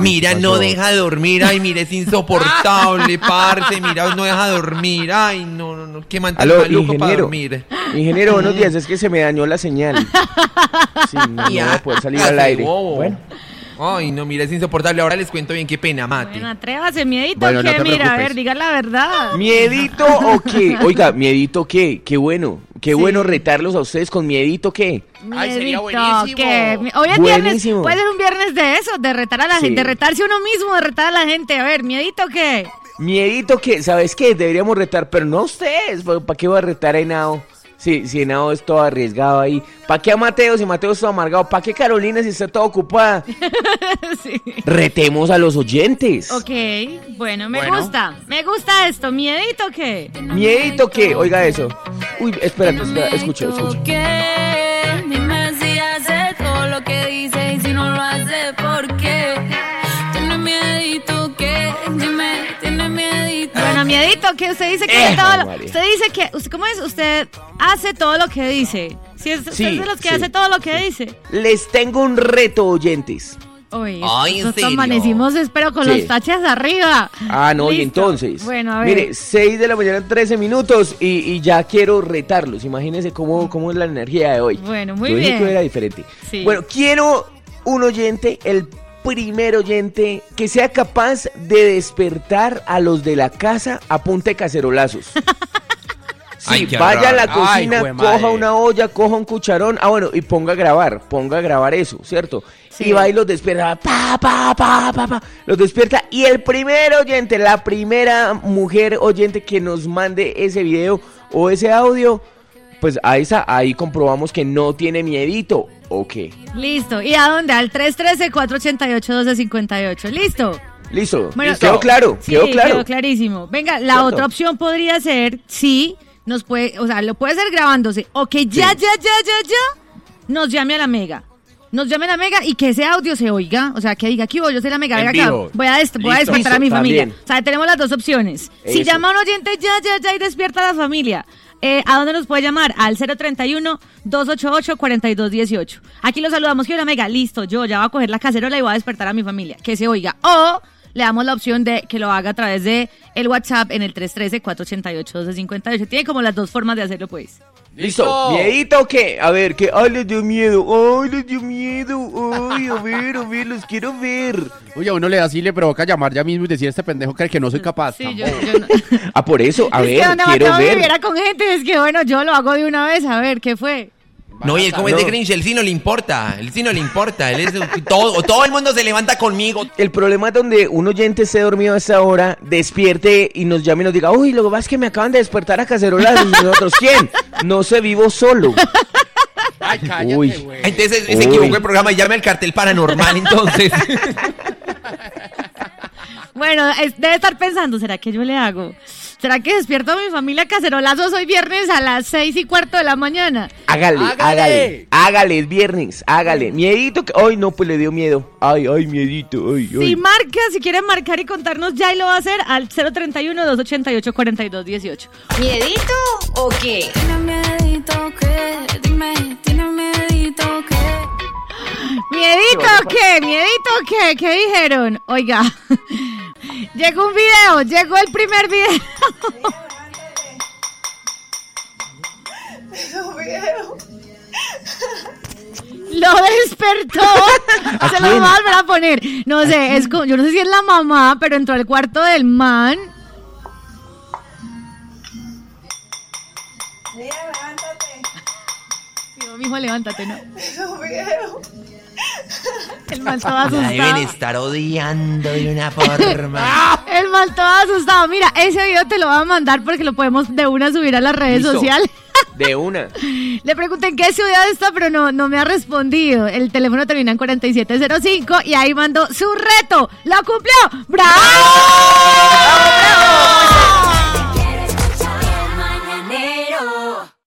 Mira, no deja dormir. Ay, mira, es insoportable, parce. Mira, no deja dormir. Ay, no, no, no. Qué man tan Aló, maluco para ingeniero. dormir. Ingeniero, buenos días. Es que se me dañó la señal. Sí, no, no voy a poder salir al aire. bobo. Bueno, Ay, no, mira, es insoportable. Ahora les cuento bien qué pena, mate. Bueno, atrévase, miedito, Bueno, no que te mira, a ver, diga la verdad. ¿miedito o qué? Oiga, ¿miedito qué? Qué bueno. Qué Sí. bueno retarlos a ustedes con miedito qué. Ay, sería Miedito, buenísimo. que- Hoy es viernes, Buenísimo. puede ser un viernes de eso, de retar a la Sí. gente, de retarse uno mismo, de retar a la gente. A ver, miedito, ¿qué? Miedito qué, ¿sabes qué? Deberíamos retar, pero no ustedes. ¿Para qué voy a retar a Henao? Si, si Henao es todo arriesgado ahí. ¿Para qué a Mateo si Mateo es todo amargado? ¿Para qué Carolina si está toda ocupada? sí. Retemos a los oyentes. Ok, bueno, me Bueno. gusta, me gusta esto. ¿Miedito qué? ¿Miedito qué? Oiga eso. Uy, espérate, espera, escucha, escucha. Miedito, que usted dice que Eh, todo lo- usted dice que, usted- ¿cómo es? Usted hace todo lo que dice. Si es, usted Sí, es de los que sí, hace todo lo que dice. Les tengo un reto, oyentes. Uy, Ay, ¿en nosotros amanecimos, espero, con Sí. los taches arriba. Ah, no, y entonces. Bueno, a ver. Mire, 6 de la mañana, 13 minutos y, y ya quiero retarlos. Imagínense cómo, cómo es la energía de hoy. Bueno, muy Yo dije bien. que era diferente. Sí. Bueno, quiero un oyente, el primer oyente, que sea capaz de despertar a los de la casa a punta de cacerolazos. Sí, Ay, vaya a la cocina, Ay, coja una olla, coja un cucharón, ah bueno, y ponga a grabar, ponga a grabar eso, ¿cierto? Sí. Y va y los despierta, pa, pa, pa, pa, pa, los despierta, y el primer oyente, la primera mujer oyente que nos mande ese video o ese audio, pues a esa, ahí comprobamos que no tiene miedito, ¿o qué? Listo. ¿Y a dónde? Al 313-488-1258. Listo. Listo, Bueno, quedó claro, Sí, quedó claro. quedó clarísimo. Venga, la ¿Cierto? otra opción podría ser, sí, nos puede, o sea, lo puede hacer grabándose, o que ya, Sí. ya, ya, ya, ya, nos llame a la mega. Nos llame a la mega y que ese audio se oiga, o sea, que diga, aquí voy, yo soy la mega, En venga acá, vivo. voy a, dest- voy a Listo. despertar a mi Listo, familia. también. O sea, tenemos las dos opciones. Si Eso. llama un oyente, ya, ya, ya, y despierta a la familia. Eh, ¿A dónde nos puede llamar? Al 031-288-4218. Aquí lo saludamos, que la mega, listo, yo ya voy a coger la cacerola y voy a despertar a mi familia. Que se oiga. O le damos la opción de que lo haga a través de el WhatsApp en el 313-488-1258. Tiene como las dos formas de hacerlo, pues. Listo, miedito o qué? A ver, que, ay, les dio miedo, ay, les dio miedo, ay, a ver, a ver, los quiero ver. Oye, a uno le da así, le provoca llamar ya mismo y decir a este pendejo que, que no soy capaz. Sí, yo, yo no. Ah, por eso, a es ver, que donde quiero ver. viviera con gente, es que bueno, yo lo hago de una vez, a ver, ¿qué fue? No, y él como es de. Grinch, él sí no le importa. Él sí no le importa. Él es todo, todo el mundo se levanta conmigo. El problema es donde un oyente esté dormido a esa hora, despierte y nos llame y nos diga, uy, lo que pasa es que me acaban de despertar a cacerolas y nosotros, ¿quién? No se vivo solo. Ay, cállate, Uy. Entonces se equivocó el programa y llame al cartel paranormal, entonces. Bueno, es- debe estar pensando, ¿será que yo le hago? ¿Será que despierto a mi familia cacerolazos hoy viernes a las seis y cuarto de la mañana? Hágale, hágale, Hágale. hágale, es viernes, hágale. Miedito, que, ay, no, pues le dio miedo. Ay, ay, miedito, ay, Si ay. marca, si quieren marcar y contarnos ya y lo va a hacer al 031-288-4218. ¿Miedito o qué? Tiene miedito que, dime, tiene miedito que. ¿Miedito qué? ¿Miedito qué? ¿Qué dijeron? Oiga, llegó un video, llegó el primer video. despertó. Se lo voy a volver a poner. No sé, es como, yo no sé si es la mamá, pero entró al cuarto del man. Digo, mijo, levántate, ¿no? El man todo La deben asustado. estar odiando de una forma. El mal todo asustado. Mira, ese video te lo voy a mandar porque lo podemos de una subir a las redes Listo. sociales. De una. Le pregunté en qué ciudad está, pero no, no me ha respondido. El teléfono termina en 4705 y ahí mandó su reto. ¡Lo cumplió! ¡Bravo!